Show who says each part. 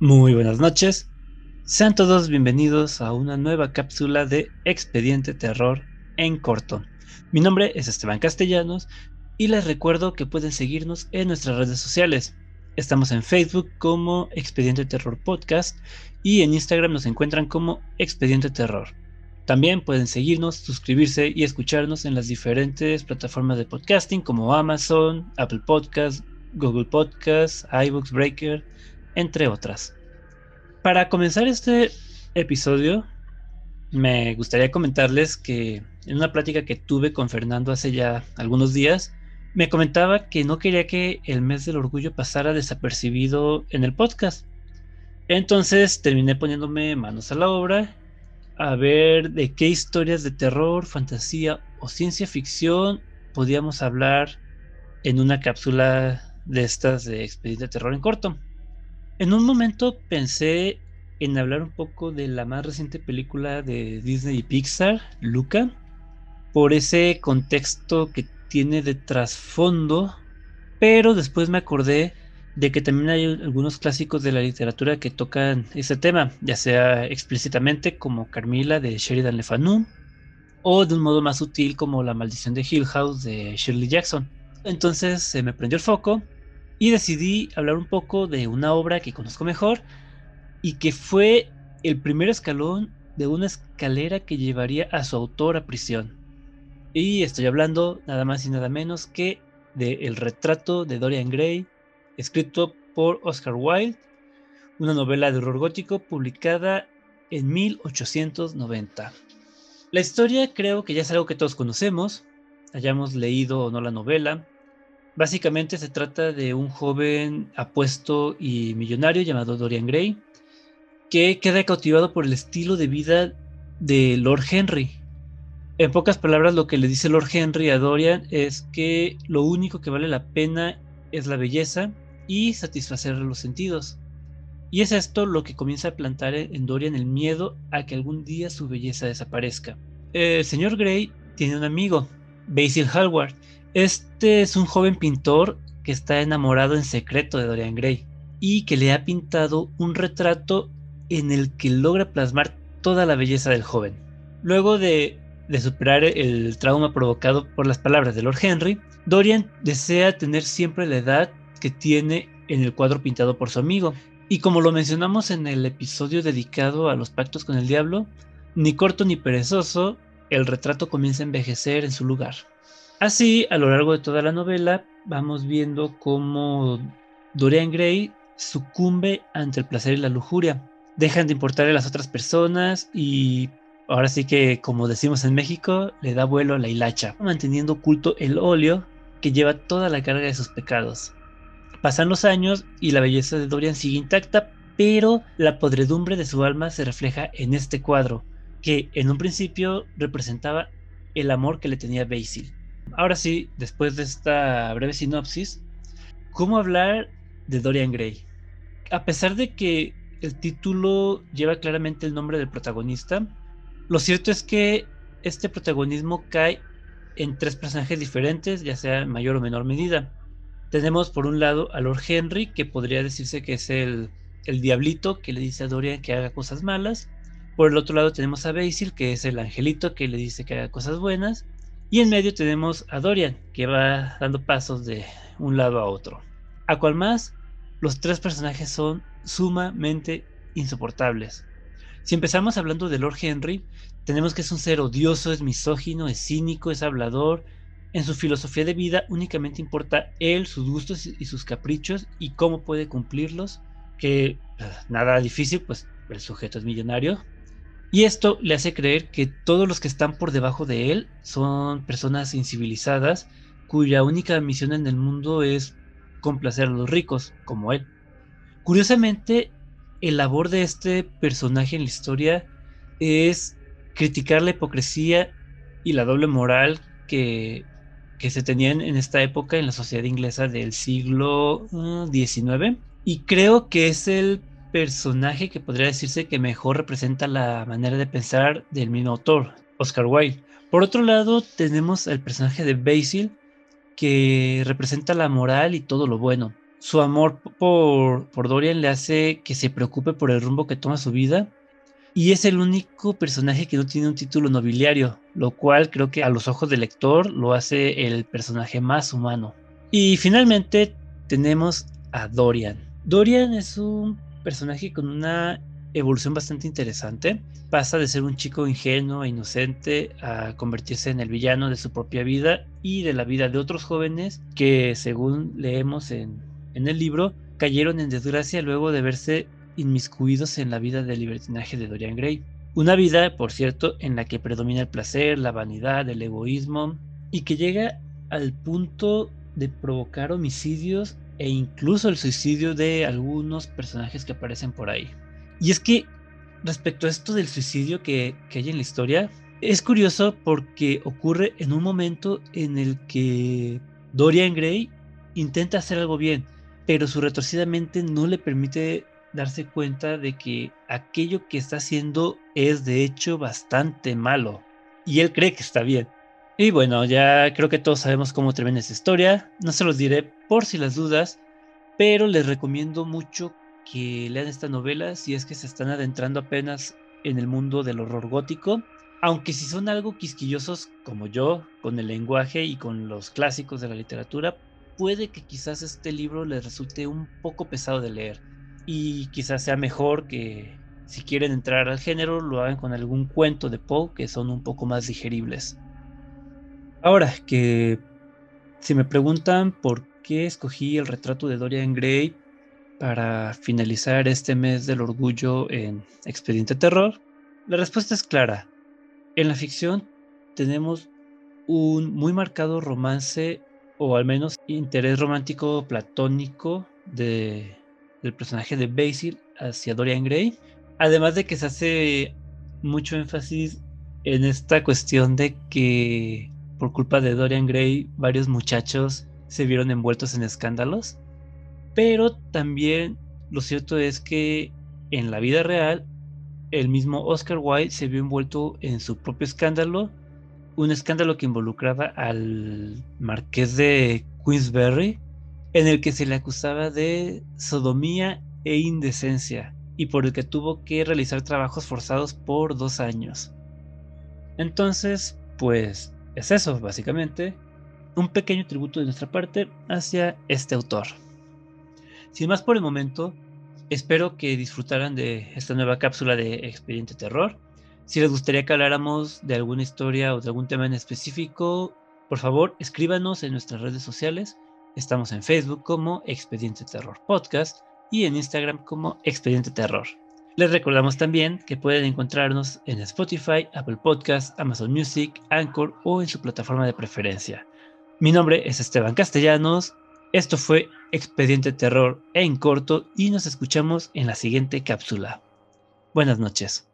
Speaker 1: Muy buenas noches. Sean todos bienvenidos a una nueva cápsula de Expediente Terror en corto. Mi nombre es Esteban Castellanos y les recuerdo que pueden seguirnos en nuestras redes sociales. Estamos en Facebook como Expediente Terror Podcast y en Instagram nos encuentran como Expediente Terror. También pueden seguirnos, suscribirse y escucharnos en las diferentes plataformas de podcasting como Amazon, Apple Podcasts, Google Podcasts, iBooks Breaker, entre otras. Para comenzar este episodio, me gustaría comentarles que en una plática que tuve con Fernando hace ya algunos días, me comentaba que no quería que el mes del orgullo pasara desapercibido en el podcast. Entonces terminé poniéndome manos a la obra a ver de qué historias de terror, fantasía o ciencia ficción podíamos hablar en una cápsula de estas de Expediente Terror en corto. En un momento pensé en hablar un poco de la más reciente película de Disney y Pixar, Luca, por ese contexto que tiene de trasfondo, pero después me acordé de que también hay algunos clásicos de la literatura que tocan ese tema, ya sea explícitamente como Carmila de Sheridan Le Fanu, o de un modo más sutil como La maldición de Hill House de Shirley Jackson. Entonces se me prendió el foco y decidí hablar un poco de una obra que conozco mejor y que fue el primer escalón de una escalera que llevaría a su autor a prisión. Y estoy hablando nada más y nada menos que de El retrato de Dorian Gray, escrito por Oscar Wilde, una novela de horror gótico publicada en 1890. La historia creo que ya es algo que todos conocemos, hayamos leído o no la novela, Básicamente se trata de un joven apuesto y millonario llamado Dorian Gray, que queda cautivado por el estilo de vida de Lord Henry. En pocas palabras, lo que le dice Lord Henry a Dorian es que lo único que vale la pena es la belleza y satisfacer los sentidos. Y es esto lo que comienza a plantar en Dorian el miedo a que algún día su belleza desaparezca. El señor Gray tiene un amigo, Basil Hallward, este es un joven pintor que está enamorado en secreto de Dorian Gray y que le ha pintado un retrato en el que logra plasmar toda la belleza del joven. Luego de, superar el trauma provocado por las palabras de Lord Henry, Dorian desea tener siempre la edad que tiene en el cuadro pintado por su amigo. Y como lo mencionamos en el episodio dedicado a los pactos con el diablo, ni corto ni perezoso, el retrato comienza a envejecer en su lugar. Así, a lo largo de toda la novela, vamos viendo cómo Dorian Gray sucumbe ante el placer y la lujuria. Dejan de importarle a las otras personas y ahora sí que, como decimos en México, le da vuelo a la hilacha, manteniendo oculto el óleo que lleva toda la carga de sus pecados. Pasan los años y la belleza de Dorian sigue intacta, pero la podredumbre de su alma se refleja en este cuadro, que en un principio representaba el amor que le tenía Basil. Ahora sí, después de esta breve sinopsis, ¿cómo hablar de Dorian Gray? A pesar de que el título lleva claramente el nombre del protagonista, lo cierto es que este protagonismo cae en tres personajes diferentes, ya sea en mayor o menor medida. Tenemos por un lado a Lord Henry, que podría decirse que es el, el diablito que le dice a Dorian que haga cosas malas. Por el otro lado tenemos a Basil, que es el angelito que le dice que haga cosas buenas. Y en medio tenemos a Dorian, que va dando pasos de un lado a otro. A cual más, los tres personajes son sumamente insoportables. Si empezamos hablando de Lord Henry, tenemos que es un ser odioso, es misógino, es cínico, es hablador. En su filosofía de vida únicamente importa él, sus gustos y sus caprichos y cómo puede cumplirlos. Que eh, nada difícil, pues el sujeto es millonario, y esto le hace creer que todos los que están por debajo de él son personas incivilizadas cuya única misión en el mundo es complacer a los ricos, como él. Curiosamente, el labor de este personaje en la historia es criticar la hipocresía y la doble moral que, que se tenían en esta época en la sociedad inglesa del siglo XIX. Uh, y creo que es el personaje que podría decirse que mejor representa la manera de pensar del mismo autor, Oscar Wilde. Por otro lado, tenemos el personaje de Basil, que representa la moral y todo lo bueno. su amor por, por Dorian le hace que se preocupe por el rumbo que toma su vida. Y es el único personaje que no tiene un título nobiliario, lo cual creo que a los ojos del lector lo hace el personaje más humano. Y finalmente tenemos a Dorian. Dorian es un personaje con una evolución bastante interesante. Pasa de ser un chico ingenuo e inocente a convertirse en el villano de su propia vida y de la vida de otros jóvenes que, según leemos en, en el libro, cayeron en desgracia luego de verse inmiscuidos en la vida del libertinaje de Dorian Gray. Una vida, por cierto, en la que predomina el placer, la vanidad, el egoísmo y que llega al punto de provocar homicidios e incluso el suicidio de algunos personajes que aparecen por ahí. Y es que respecto a esto del suicidio que, hay en la historia, es curioso porque ocurre en un momento en el que Dorian Gray intenta hacer algo bien, pero su retorcida mente no le permite darse cuenta de que aquello que está haciendo es de hecho bastante malo. Y él cree que está bien. Y bueno, ya creo que todos sabemos cómo termina esa historia. No se los diré por si las dudas, pero les recomiendo mucho que lean esta novela si es que se están adentrando apenas en el mundo del horror gótico. Aunque si son algo quisquillosos como yo, con el lenguaje y con los clásicos de la literatura, puede que quizás este libro les resulte un poco pesado de leer. Y quizás sea mejor que si quieren entrar al género lo hagan con algún cuento de Poe que son un poco más digeribles. Ahora que si me preguntan por qué escogí el retrato de Dorian Gray para finalizar este mes del orgullo en Expediente Terror? La respuesta es clara. En la ficción tenemos un muy marcado romance o al menos interés romántico platónico de, del personaje de Basil hacia Dorian Gray. Además de que se hace mucho énfasis en esta cuestión de que por culpa de Dorian Gray varios muchachos se vieron envueltos en escándalos pero también lo cierto es que en la vida real, el mismo Oscar Wilde se vio envuelto en su propio escándalo, un escándalo que involucraba al marqués de Queensberry, en el que se le acusaba de sodomía e indecencia, y por el que tuvo que realizar trabajos forzados por dos años. Entonces, pues es eso, básicamente, un pequeño tributo de nuestra parte hacia este autor. Sin más por el momento, espero que disfrutaran de esta nueva cápsula de Expediente Terror. Si les gustaría que habláramos de alguna historia o de algún tema en específico, por favor escríbanos en nuestras redes sociales. Estamos en Facebook como Expediente Terror Podcast y en Instagram como Expediente Terror. Les recordamos también que pueden encontrarnos en Spotify, Apple Podcast, Amazon Music, Anchor o en su plataforma de preferencia. Mi nombre es Esteban Castellanos esto fue Expediente Terror en corto y nos escuchamos en la siguiente cápsula. Buenas noches.